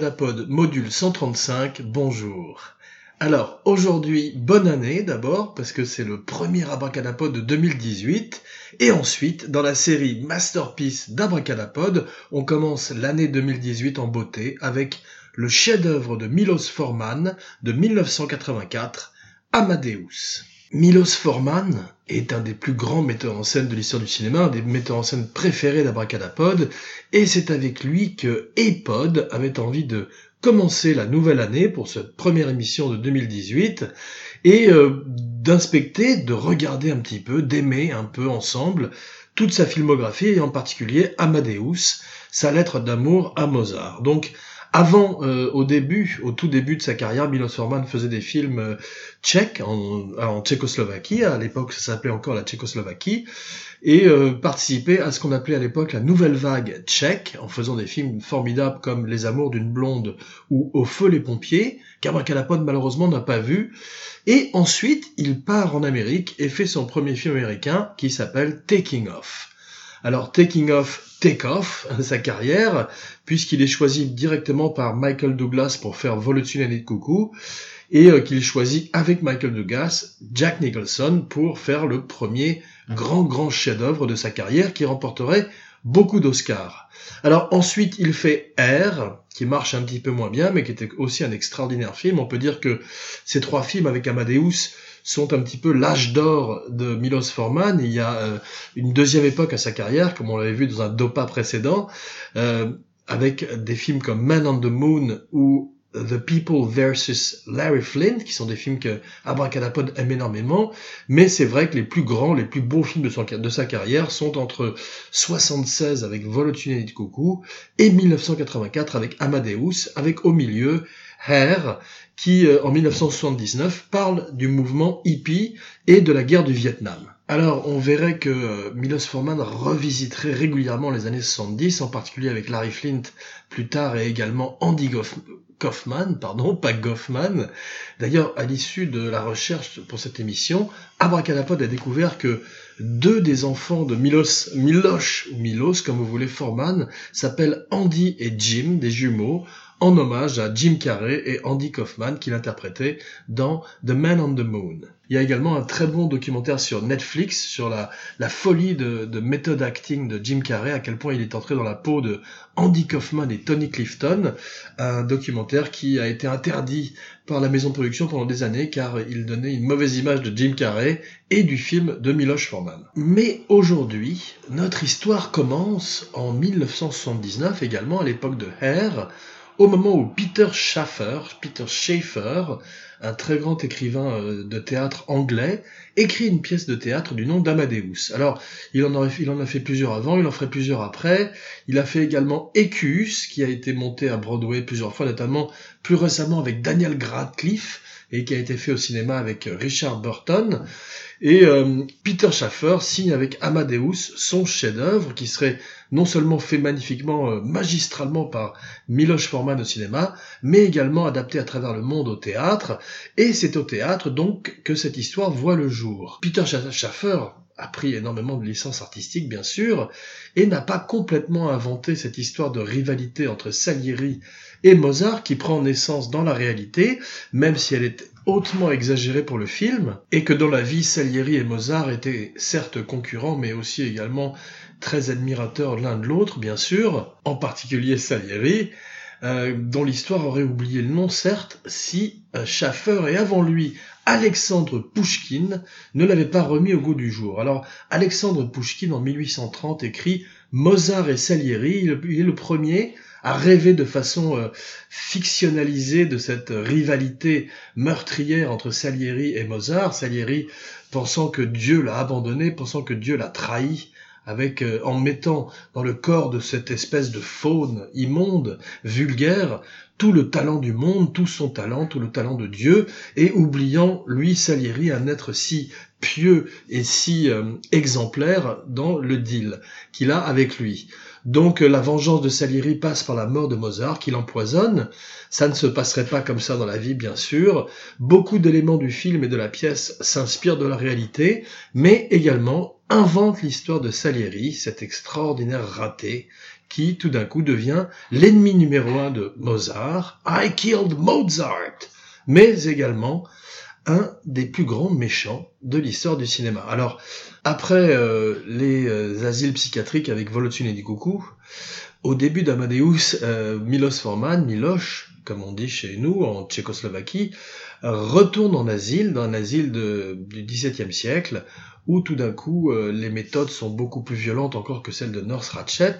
Abracadapod module 135, bonjour. Alors aujourd'hui, bonne année d'abord, parce que c'est le premier Abracadapod de 2018, et ensuite, dans la série Masterpiece d'Abracadapod, on commence l'année 2018 en beauté avec le chef-d'œuvre de Milos Forman de 1984, Amadeus. Milos Forman est un des plus grands metteurs en scène de l'histoire du cinéma, un des metteurs en scène préférés d'Abracadapod, et c'est avec lui que Epod avait envie de commencer la nouvelle année pour cette première émission de 2018 et euh, d'inspecter, de regarder un petit peu, d'aimer un peu ensemble toute sa filmographie et en particulier Amadeus, sa lettre d'amour à Mozart. Donc avant, euh, au début, au tout début de sa carrière, Milos Forman faisait des films euh, tchèques en, Tchécoslovaquie. À l'époque, ça s'appelait encore la Tchécoslovaquie, et euh, participait à ce qu'on appelait à l'époque la nouvelle vague tchèque, en faisant des films formidables comme Les Amours d'une blonde ou Au feu les pompiers, qu'Abracadapod malheureusement n'a pas vu. Et ensuite, il part en Amérique et fait son premier film américain qui s'appelle Taking Off. Alors, Taking Off, Take Off, sa carrière, puisqu'il est choisi directement par Michael Douglas pour faire Vol au-dessus de coucou, et euh, qu'il choisit avec Michael Douglas Jack Nicholson pour faire le premier grand grand chef-d'œuvre de sa carrière qui remporterait beaucoup d'Oscars. Alors ensuite, il fait R, qui marche un petit peu moins bien, mais qui était aussi un extraordinaire film. On peut dire que ces trois films avec Amadeus sont un petit peu l'âge d'or de Milos Forman. Il y a euh, une deuxième époque à sa carrière, comme on l'avait vu dans un Dopa précédent, euh, avec des films comme Man on the Moon ou The People versus Larry Flint, qui sont des films que Abracadapod aime énormément, mais c'est vrai que les plus grands, les plus beaux films de, sa carrière sont entre 76 avec Vol de coucou et 1984 avec Amadeus, avec au milieu Hair, qui euh, en 1979 parle du mouvement hippie et de la guerre du Vietnam. Alors, on verrait que euh, Milos Forman revisiterait régulièrement les années 70, en particulier avec Larry Flint plus tard et également Andy Kaufman, pardon, pas Goffman. D'ailleurs, à l'issue de la recherche pour cette émission, Abracadapod a découvert que deux des enfants de Milos, Miloš ou Milos, comme vous voulez, Forman, s'appellent Andy et Jim, des jumeaux, en hommage à Jim Carrey et Andy Kaufman qu'il interprétait dans The Man on the Moon. Il y a également un très bon documentaire sur Netflix sur la, la folie de, de méthode acting de Jim Carrey, à quel point il est entré dans la peau de Andy Kaufman et Tony Clifton, un documentaire qui a été interdit par la maison de production pendant des années car il donnait une mauvaise image de Jim Carrey et du film de Miloš Forman. Mais aujourd'hui, notre histoire commence en 1979 également à l'époque de Hair, au moment où Peter Schaffer, Peter Schaeffer, un très grand écrivain euh, de théâtre anglais, écrit une pièce de théâtre du nom d'Amadeus. Alors, il en, a fait plusieurs avant, il en ferait plusieurs après. Il a fait également Equus, qui a été monté à Broadway plusieurs fois, notamment plus récemment avec Daniel Radcliffe, et qui a été fait au cinéma avec Richard Burton. Et euh, Peter Schaffer signe avec Amadeus son chef-d'œuvre qui serait non seulement fait magnifiquement, euh, magistralement par Miloš Forman au cinéma, mais également adapté à travers le monde au théâtre. Et c'est au théâtre donc que cette histoire voit le jour. Peter Schaffer a pris énormément de licences artistiques, bien sûr, et n'a pas complètement inventé cette histoire de rivalité entre Salieri et Mozart qui prend naissance dans la réalité, même si elle est hautement exagérée pour le film, et que dans la vie, Salieri et Mozart étaient certes concurrents, mais aussi également très admirateurs l'un de l'autre, bien sûr, en particulier Salieri, euh, dont l'histoire aurait oublié le nom, certes, si euh, Schaffer et avant lui Alexandre Pouchkine ne l'avait pas remis au goût du jour. Alors, Alexandre Pouchkine, en 1830, écrit Mozart et Salieri. Il est le premier à rêver de façon euh, fictionnalisée de cette rivalité meurtrière entre Salieri et Mozart. Salieri pensant que Dieu l'a abandonné, pensant que Dieu l'a trahi, avec euh, en mettant dans le corps de cette espèce de faune immonde, vulgaire, tout le talent du monde, tout son talent, tout le talent de Dieu, et oubliant, lui, Salieri, un être si pieux et si euh, exemplaire dans le deal qu'il a avec lui. Donc euh, la vengeance de Salieri passe par la mort de Mozart, qui l'empoisonne. Ça ne se passerait pas comme ça dans la vie, bien sûr. Beaucoup d'éléments du film et de la pièce s'inspirent de la réalité, mais également inventent l'histoire de Salieri, cet extraordinaire raté, qui tout d'un coup devient l'ennemi numéro un de Mozart, I killed Mozart, mais également un des plus grands méchants de l'histoire du cinéma. Alors, après euh, les euh, asiles psychiatriques avec Volotune et du coucou, au début d'Amadeus, euh, Milos Forman, Miloš, comme on dit chez nous en Tchécoslovaquie, retourne en asile, dans un asile du XVIIe siècle, où tout d'un coup les méthodes sont beaucoup plus violentes encore que celles de North Ratchet,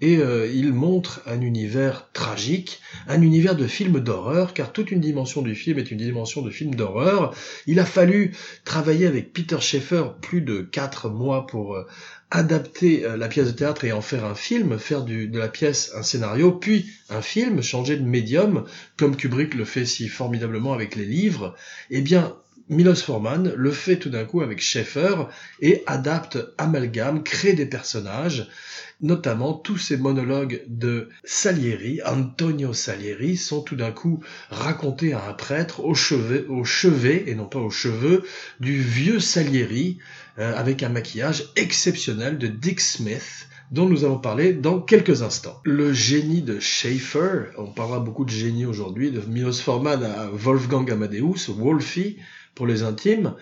et euh, il montre un univers tragique, un univers de film d'horreur, car toute une dimension du film est une dimension de film d'horreur. Il a fallu travailler avec Peter Schaeffer plus de quatre mois pour euh, adapter euh, la pièce de théâtre et en faire un film, faire du, de la pièce un scénario, puis un film, changer de médium, comme Kubrick le fait si formidablement avec les livres. Eh bien, Milos Forman le fait tout d'un coup avec Schaeffer et adapte, amalgame, crée des personnages notamment tous ces monologues de Salieri, Antonio Salieri, sont tout d'un coup racontés à un prêtre au chevet, au chevet et non pas aux cheveux du vieux Salieri, euh, avec un maquillage exceptionnel de Dick Smith, dont nous allons parler dans quelques instants. Le génie de Schaeffer, on parlera beaucoup de génie aujourd'hui, de Milos Forman à Wolfgang Amadeus, Wolfie pour les intimes,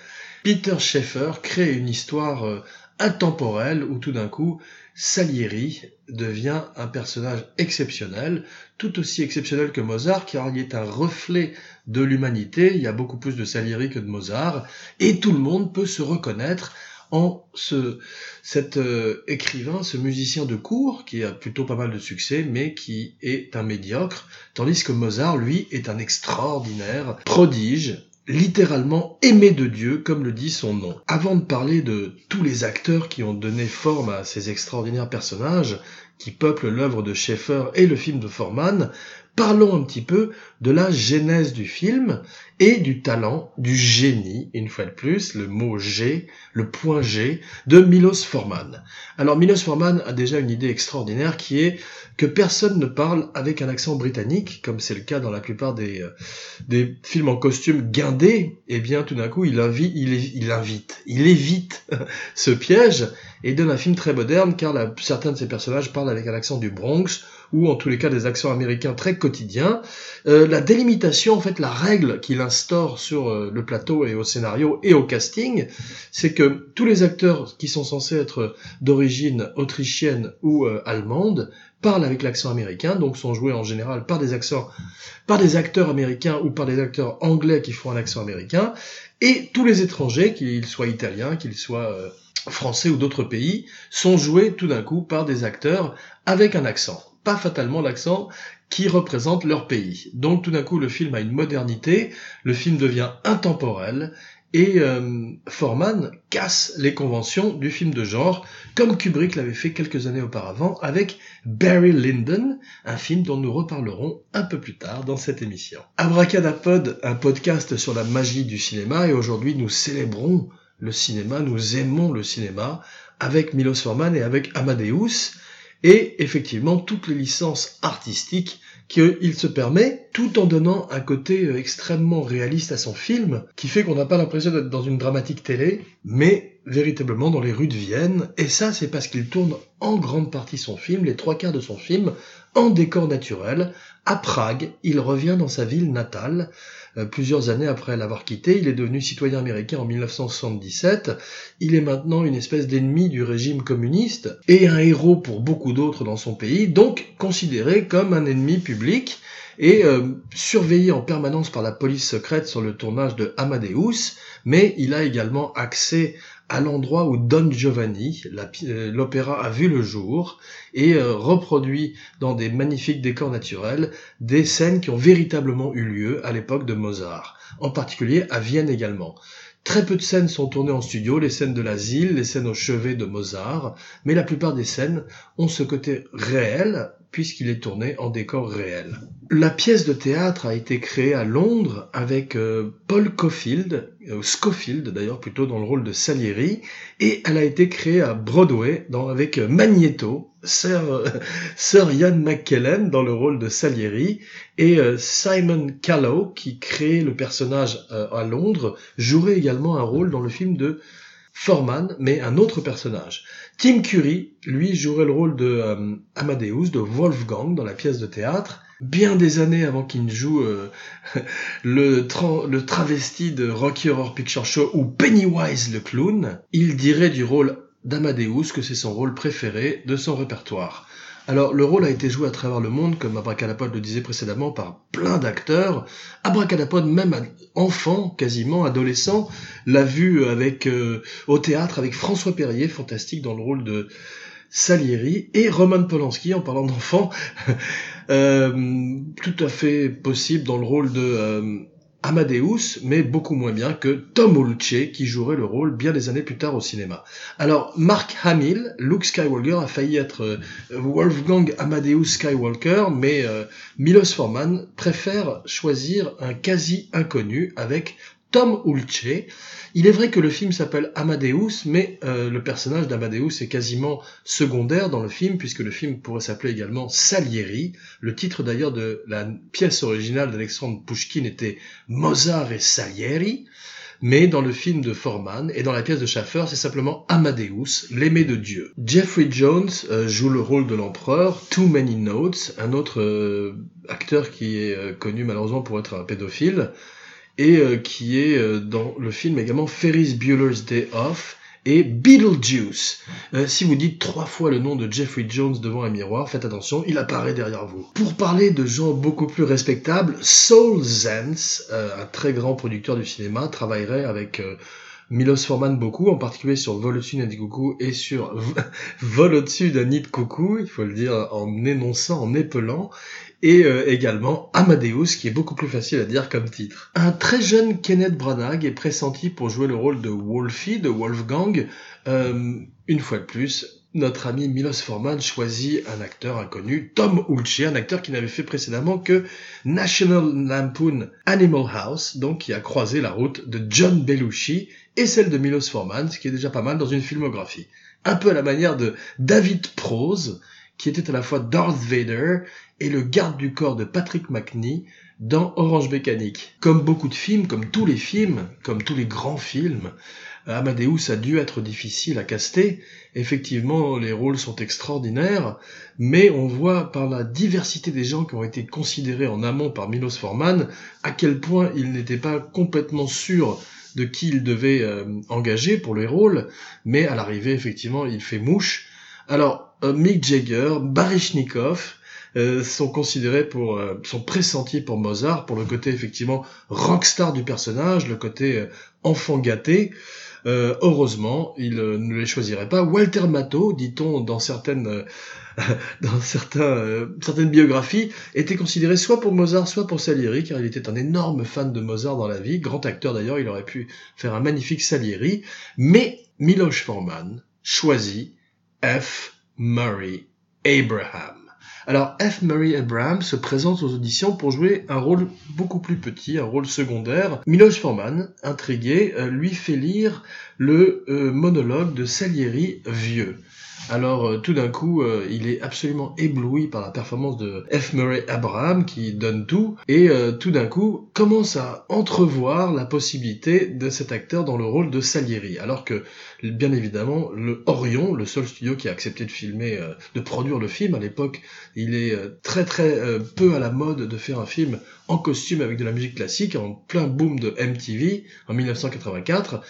Peter Schaeffer crée une histoire euh, intemporelle où tout d'un coup Salieri devient un personnage exceptionnel, tout aussi exceptionnel que Mozart, car il est un reflet de l'humanité, il y a beaucoup plus de Salieri que de Mozart, et tout le monde peut se reconnaître en ce, cet euh, écrivain, ce musicien de cour, qui a plutôt pas mal de succès, mais qui est un médiocre, tandis que Mozart, lui, est un extraordinaire prodige, littéralement aimé de Dieu, comme le dit son nom. Avant de parler de tous les acteurs qui ont donné forme à ces extraordinaires personnages, qui peuplent l'œuvre de Schaeffer et le film de Forman, parlons un petit peu de la genèse du film et du talent, du génie, une fois de plus, le mot G, le point G, de Milos Forman. Alors Milos Forman a déjà une idée extraordinaire qui est que personne ne parle avec un accent britannique, comme c'est le cas dans la plupart des, euh, des films en costume guindés, et eh bien tout d'un coup il, invite, il, il invite, il évite ce piège et donne un film très moderne car certains de ces personnages parlent avec un accent du Bronx ou en tous les cas des accents américains très quotidiens. Euh, la délimitation, en fait, la règle qu'il instaure sur euh, le plateau et au scénario et au casting, c'est que tous les acteurs qui sont censés être d'origine autrichienne ou euh, allemande parlent avec l'accent américain, donc sont joués en général par des accents, par des acteurs américains ou par des acteurs anglais qui font un accent américain, et tous les étrangers, qu'ils soient italiens, qu'ils soient français ou d'autres pays, sont joués tout d'un coup par des acteurs avec un accent pas fatalement l'accent qui représente leur pays. Donc tout d'un coup, le film a une modernité, le film devient intemporel, et euh, Forman casse les conventions du film de genre, comme Kubrick l'avait fait quelques années auparavant avec Barry Lyndon, un film dont nous reparlerons un peu plus tard dans cette émission. Abracadapod, un podcast sur la magie du cinéma, et aujourd'hui nous célébrons le cinéma, nous aimons le cinéma, avec Milos Forman et avec Amadeus, et effectivement toutes les licences artistiques qu'il se permet, tout en donnant un côté euh, extrêmement réaliste à son film, qui fait qu'on n'a pas l'impression d'être dans une dramatique télé, mais véritablement dans les rues de Vienne, et ça c'est parce qu'il tourne en grande partie son film, les trois quarts de son film, en décor naturel, à Prague, il revient dans sa ville natale, euh, plusieurs années après l'avoir quitté. Il est devenu citoyen américain en 1977. Il est maintenant une espèce d'ennemi du régime communiste et un héros pour beaucoup d'autres dans son pays, donc considéré comme un ennemi public et euh, surveillé en permanence par la police secrète sur le tournage de Amadeus, mais il a également accès à l'endroit où Don Giovanni, euh, l'opéra a vu le jour, et euh, reproduit dans des magnifiques décors naturels des scènes qui ont véritablement eu lieu à l'époque de Mozart, en particulier à Vienne également. Très peu de scènes sont tournées en studio, les scènes de l'asile, les scènes au chevet de Mozart, mais la plupart des scènes ont ce côté réel, puisqu'il est tourné en décor réel. La pièce de théâtre a été créée à Londres avec euh, Paul Cofield, euh, Scofield d'ailleurs plutôt dans le rôle de Salieri, et elle a été créée à Broadway avec euh, Magneto, Sir, Ian McKellen dans le rôle de Salieri, et Simon Callow qui crée le personnage à Londres jouerait également un rôle dans le film de Foreman, mais un autre personnage. Tim Curry, lui, jouerait le rôle de euh, Amadeus, de Wolfgang dans la pièce de théâtre. Bien des années avant qu'il ne joue euh, le, le travesti de Rocky Horror Picture Show ou Pennywise le clown, il dirait du rôle d'Amadeus que c'est son rôle préféré de son répertoire. Alors, le rôle a été joué à travers le monde, comme Abracadapod le disait précédemment, par plein d'acteurs. Abracadapod, même enfant, quasiment, adolescent, l'a vu avec, euh, au théâtre avec François Perrier, fantastique dans le rôle de Salieri, et Roman Polanski, en parlant d'enfant, euh, tout à fait possible dans le rôle de... Euh, Amadeus, mais beaucoup moins bien que Tom Hulce, qui jouerait le rôle bien des années plus tard au cinéma. Alors, Mark Hamill, Luke Skywalker, a failli être euh, Wolfgang Amadeus Skywalker, mais euh, Milos Forman préfère choisir un quasi inconnu avec Tom Hulce. Il est vrai que le film s'appelle Amadeus, mais euh, le personnage d'Amadeus est quasiment secondaire dans le film, puisque le film pourrait s'appeler également Salieri. Le titre d'ailleurs de la pièce originale d'Alexandre Pushkin était Mozart et Salieri. Mais dans le film de Forman et dans la pièce de Schaffer, c'est simplement Amadeus, l'aimé de Dieu. Jeffrey Jones euh, joue le rôle de l'empereur, Too Many Notes, un autre euh, acteur qui est connu malheureusement pour être un pédophile et euh, qui est euh, dans le film également Ferris Bueller's Day Off et Beetlejuice. Euh, si vous dites trois fois le nom de Jeffrey Jones devant un miroir, faites attention, il apparaît derrière vous. Pour parler de gens beaucoup plus respectables, Saul Zaentz, un très grand producteur du cinéma, travaillerait avec Milos Forman beaucoup, en particulier sur Vol au-dessus d'un coucou et sur Vol au-dessus d'un nid de coucou, il faut le dire en énonçant, en épelant, et euh, également Amadeus, qui est beaucoup plus facile à dire comme titre. Un très jeune Kenneth Branagh est pressenti pour jouer le rôle de Wolfie, de Wolfgang. Euh, une fois de plus, notre ami Milos Forman choisit un acteur inconnu, Tom Hulce, un acteur qui n'avait fait précédemment que National Lampoon Animal House, donc qui a croisé la route de John Belushi et celle de Milos Forman, ce qui est déjà pas mal dans une filmographie. Un peu à la manière de David Prose, qui était à la fois Darth Vader et le garde du corps de Patrick McNee dans Orange Mécanique. Comme beaucoup de films, comme tous les films, comme tous les grands films, Amadeus a dû être difficile à caster. Effectivement, les rôles sont extraordinaires, mais on voit par la diversité des gens qui ont été considérés en amont par Milos Forman à quel point il n'était pas complètement sûr de qui il devait euh, engager pour les rôles, mais à l'arrivée, effectivement, il fait mouche. Alors, euh, Mick Jagger, Baryshnikov, euh, sont considérés pour, sont pressentis pour Mozart, pour le côté effectivement rockstar du personnage, le côté enfant gâté. Heureusement, il ne les choisirait pas. Walter Matthau, dit-on dans certaines dans certains, euh, certaines biographies, était considéré soit pour Mozart, soit pour Salieri, car il était un énorme fan de Mozart dans la vie, grand acteur d'ailleurs, il aurait pu faire un magnifique Salieri, mais Miloš Forman choisit F. Murray Abraham. Alors F. Murray Abraham se présente aux auditions pour jouer un rôle beaucoup plus petit, un rôle secondaire. Miloš Forman, intrigué, euh, lui fait lire le euh, monologue de Salieri vieux. Alors euh, tout d'un coup, euh, il est absolument ébloui par la performance de F. Murray Abraham qui donne tout et euh, tout d'un coup commence à entrevoir la possibilité de cet acteur dans le rôle de Salieri. Alors que bien évidemment, le Orion, le seul studio qui a accepté de filmer, de produire le film à l'époque, il est très très peu à la mode de faire un film en costume avec de la musique classique en plein boom de MTV en 1984.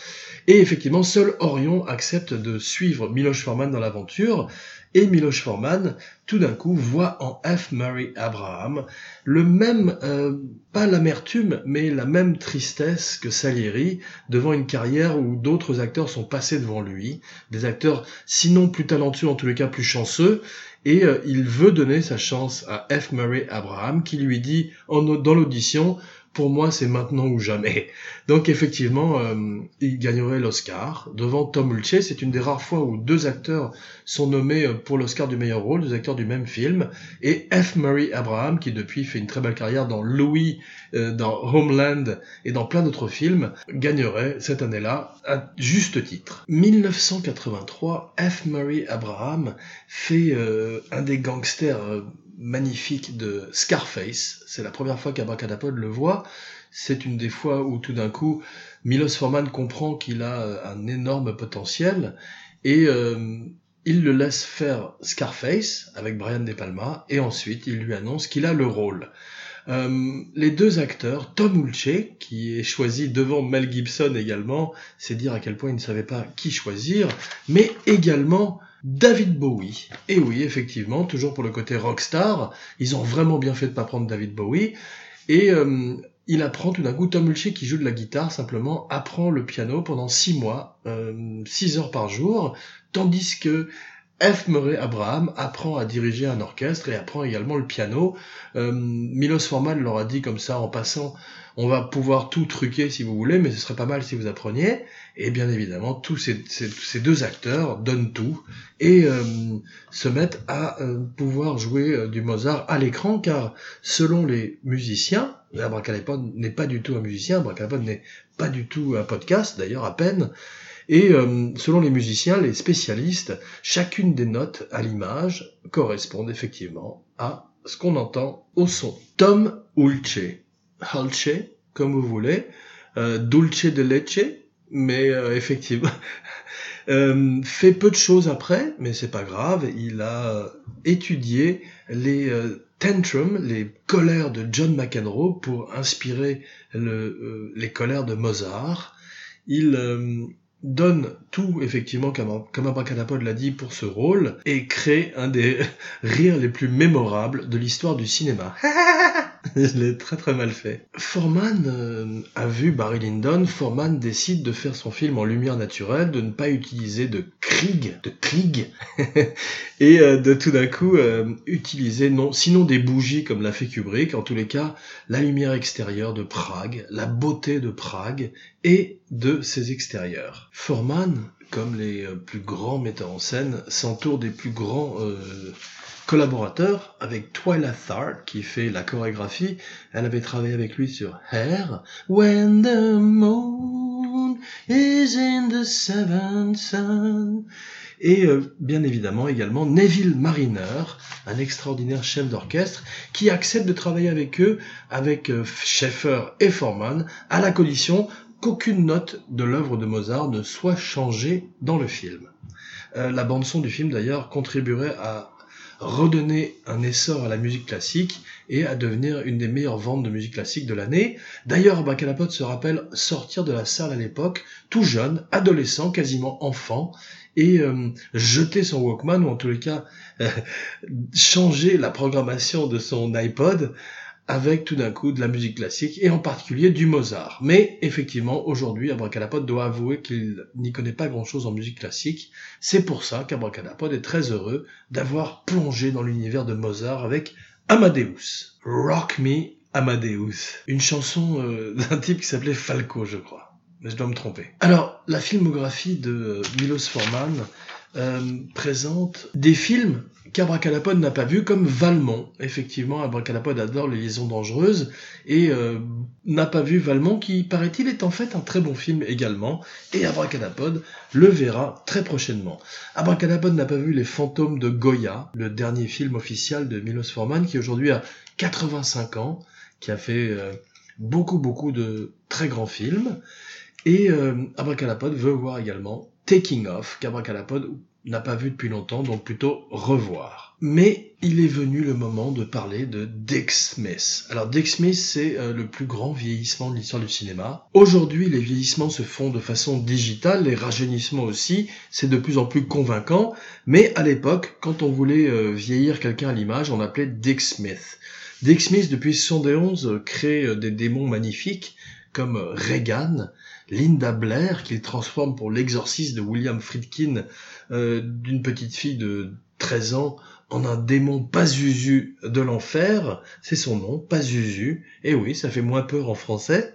Et effectivement, seul Orion accepte de suivre Miloš Forman dans l'aventure. Et Miloš Forman, tout d'un coup, voit en F. Murray Abraham le même, euh, pas l'amertume, mais la même tristesse que Salieri devant une carrière où d'autres acteurs sont passés devant lui, des acteurs sinon plus talentueux, en tous les cas plus chanceux, et euh, il veut donner sa chance à F. Murray Abraham qui lui dit en, dans l'audition pour moi, c'est maintenant ou jamais. Donc effectivement, euh, il gagnerait l'Oscar devant Tom Hulce. C'est une des rares fois où deux acteurs sont nommés euh, pour l'Oscar du meilleur rôle, deux acteurs du même film. Et F. Murray Abraham, qui depuis fait une très belle carrière dans Louis, euh, dans Homeland et dans plein d'autres films, gagnerait cette année-là à juste titre. 1983, F. Murray Abraham fait un des gangsters magnifique de Scarface. C'est la première fois qu'Abracadapod le voit. c'est une des fois où tout d'un coup, Milos Forman comprend qu'il a euh, un énorme potentiel et euh, il le laisse faire Scarface avec Brian De Palma et ensuite il lui annonce qu'il a le rôle. Euh, les deux acteurs, Tom Hulce, qui est choisi devant Mel Gibson également, c'est dire à quel point il ne savait pas qui choisir, mais également David Bowie. Et oui, effectivement, toujours pour le côté rockstar, ils ont vraiment bien fait de pas prendre David Bowie. Et euh, il apprend tout d'un coup, Tom qui joue de la guitare simplement apprend le piano pendant six mois, euh, six heures par jour, tandis que F. Murray Abraham apprend à diriger un orchestre et apprend également le piano. Euh, Milos Forman leur a dit comme ça en passant, on va pouvoir tout truquer si vous voulez, mais ce serait pas mal si vous appreniez. Et bien évidemment, tous ces, deux acteurs donnent tout et euh, se mettent à euh, pouvoir jouer du Mozart à l'écran, car selon les musiciens, Abracadapod n'est pas du tout un musicien, Abracadapod n'est pas du tout un podcast, d'ailleurs à peine, et euh, selon les musiciens, les spécialistes, chacune des notes à l'image correspondent effectivement à ce qu'on entend au son. Tom Ulce, Hulce, comme vous voulez, euh, Dulce de leche, mais euh, effectivement, euh, fait peu de choses après, mais c'est pas grave. Il a étudié les tantrums, les colères de John McEnroe pour inspirer le, les colères de Mozart. Il donne tout, effectivement, comme, comme l'a dit, pour ce rôle, et crée un des rires les plus mémorables de l'histoire du cinéma. Je l'ai très très mal fait. Forman euh, a vu Barry Lyndon. Forman décide de faire son film en lumière naturelle, de ne pas utiliser de Krieg, de Krieg, et euh, de tout d'un coup euh, utiliser non, sinon des bougies comme l'a fait Kubrick, en tous les cas la lumière extérieure de Prague, la beauté de Prague et de ses extérieurs. Forman, comme les plus grands metteurs en scène, s'entoure des plus grands collaborateur avec Twyla Tharp qui fait la chorégraphie. Elle avait travaillé avec lui sur Hair. When the moon is in the seventh sun. Et euh, bien évidemment également Neville Mariner, un extraordinaire chef d'orchestre, qui accepte de travailler avec eux, avec euh, Schaeffer et Forman, à la condition qu'aucune note de l'œuvre de Mozart ne soit changée dans le film. Euh, la bande son du film d'ailleurs contribuerait à redonner un essor à la musique classique et à devenir une des meilleures ventes de musique classique de l'année. D'ailleurs, Bacalapod se rappelle sortir de la salle à l'époque, tout jeune, adolescent, quasiment enfant, et euh, jeter son Walkman, ou en tous les cas euh, changer la programmation de son iPod avec tout d'un coup de la musique classique et en particulier du Mozart. Mais effectivement, aujourd'hui, Abracadapod doit avouer qu'il n'y connaît pas grand-chose en musique classique. C'est pour ça qu'Abracadapod est très heureux d'avoir plongé dans l'univers de Mozart avec Amadeus. Rock Me Amadeus. Une chanson euh, d'un type qui s'appelait Falco, je crois. Mais je dois me tromper. Alors, la filmographie de Milos Forman euh, présente des films qu'Abracadapod n'a pas vu, comme Valmont. Effectivement, Abracadapod adore les liaisons dangereuses et euh, n'a pas vu Valmont, qui, paraît-il, est en fait un très bon film également. Et Abracadapod le verra très prochainement. Abracadapod n'a pas vu Les Fantômes de Goya, le dernier film officiel de Milos Forman, qui aujourd'hui a 85 ans, qui a fait euh, beaucoup, beaucoup de très grands films. Et euh, Abracadapod veut voir également Taking Off, qu'Abracadapod n'a pas vu depuis longtemps, donc plutôt revoir. Mais il est venu le moment de parler de Dick Smith. Alors Dick Smith, c'est euh, le plus grand vieillissement de l'histoire du cinéma. Aujourd'hui, les vieillissements se font de façon digitale, les rajeunissements aussi, c'est de plus en plus convaincant, mais à l'époque, quand on voulait euh, vieillir quelqu'un à l'image, on appelait Dick Smith. Dick Smith, depuis 71, crée euh, des démons magnifiques, comme Reagan, Linda Blair, qu'il transforme pour l'exorcisme de William Friedkin euh, d'une petite fille de 13 ans en un démon Pazuzu de l'enfer, c'est son nom, Pazuzu, et oui, ça fait moins peur en français.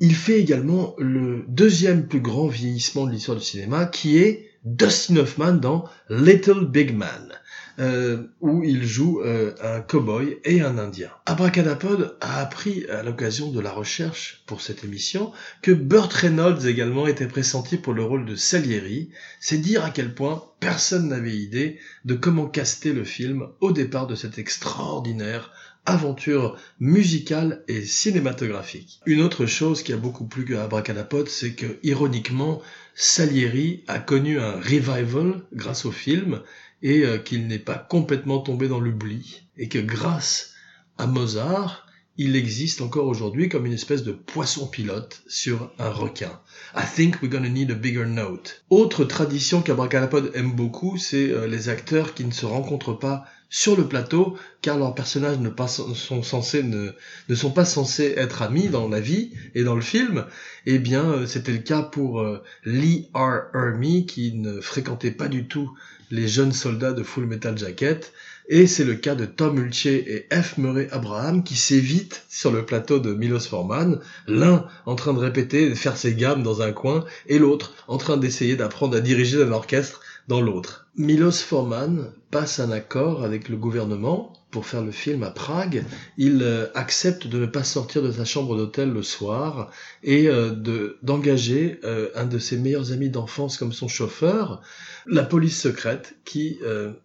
Il fait également le deuxième plus grand vieillissement de l'histoire du cinéma, qui est Dustin Hoffman dans Little Big Man. Euh, où il joue euh, un cow-boy et un indien. Abracadapod a appris à l'occasion de la recherche pour cette émission que Burt Reynolds également était pressenti pour le rôle de Salieri. C'est dire à quel point personne n'avait idée de comment caster le film au départ de cet extraordinaire aventure musicale et cinématographique. Une autre chose qui a beaucoup plu à Abracadapod, c'est que, ironiquement, Salieri a connu un revival grâce au film et euh, qu'il n'est pas complètement tombé dans l'oubli et que grâce à Mozart, il existe encore aujourd'hui comme une espèce de poisson pilote sur un requin. I think we're gonna need a bigger note. Autre tradition qu'Abracadapod aime beaucoup, c'est euh, les acteurs qui ne se rencontrent pas sur le plateau, car leurs personnages ne, sont, censés, ne, sont pas censés être amis dans la vie et dans le film. Eh bien, euh, c'était le cas pour Lee R. Ermey, qui ne fréquentait pas du tout les jeunes soldats de Full Metal Jacket, et c'est le cas de Tom Hulce et F. Murray Abraham qui s'évitent sur le plateau de Milos Forman, l'un en train de répéter et de faire ses gammes dans un coin, et l'autre en train d'essayer d'apprendre à diriger un orchestre dans l'autre. Milos Forman passe un accord avec le gouvernement pour faire le film à Prague. Il euh, accepte de ne pas sortir de sa chambre d'hôtel le soir et euh, de d'engager euh, un de ses meilleurs amis d'enfance comme son chauffeur, la police secrète qui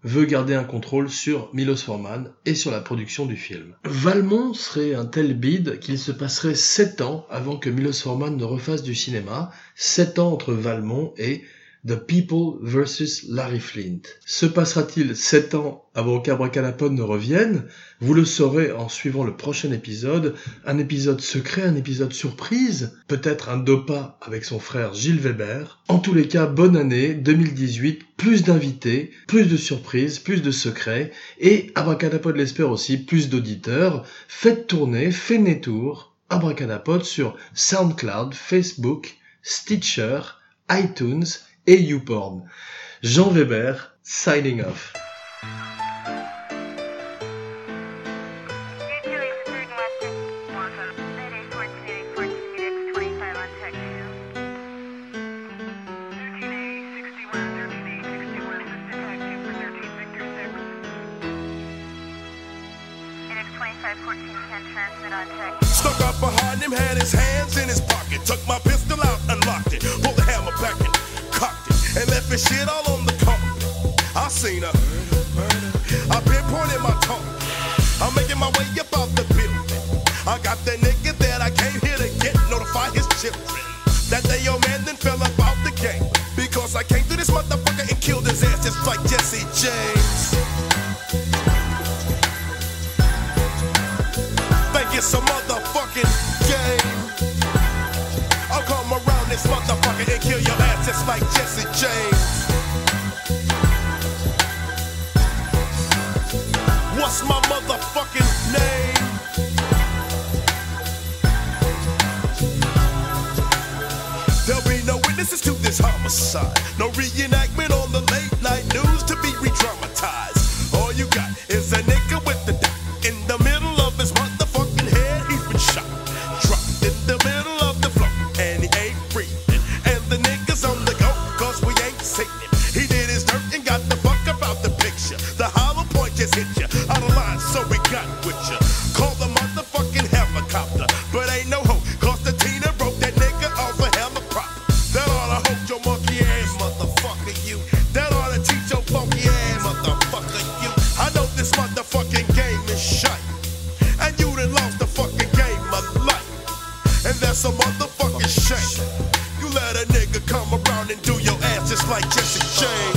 veut garder un contrôle sur Milos Forman et sur la production du film. Valmont serait un tel bide qu'il se passerait sept ans avant que Milos Forman ne refasse du cinéma, sept ans entre Valmont et The People vs. Larry Flint. Se passera-t-il sept ans avant qu'Abracadapod ne revienne? Vous le saurez en suivant le prochain épisode. Un épisode secret, un épisode surprise, peut-être un dopa avec son frère Gilles Weber. En tous les cas, bonne année 2018, plus d'invités, plus de surprises, plus de secrets, et Abracadapod l'espère aussi, plus d'auditeurs. Faites tourner, faites tour Abracadapod sur SoundCloud, Facebook, Stitcher, iTunes et YouPorn. Jean Weber, signing off. Stuck up behind him, had his hands in his his shit all on the carpet. I seen her. I pinpointed my tongue. I'm making my way up out the building. I got that nigga that I came here to get, notify his children. That day your man then fell up out the game. Because I came through this motherfucker and killed his ass just like Jesse James. Think it's a motherfucking game. I'll come around this motherfucker and kill your ass just like Jesse James. You know. like Jesse James.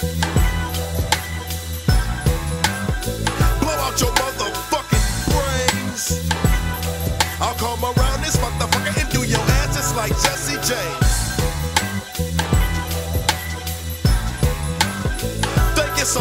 Blow out your motherfucking brains. I'll come around this motherfucker and do your ass just like Jesse James. Think it's a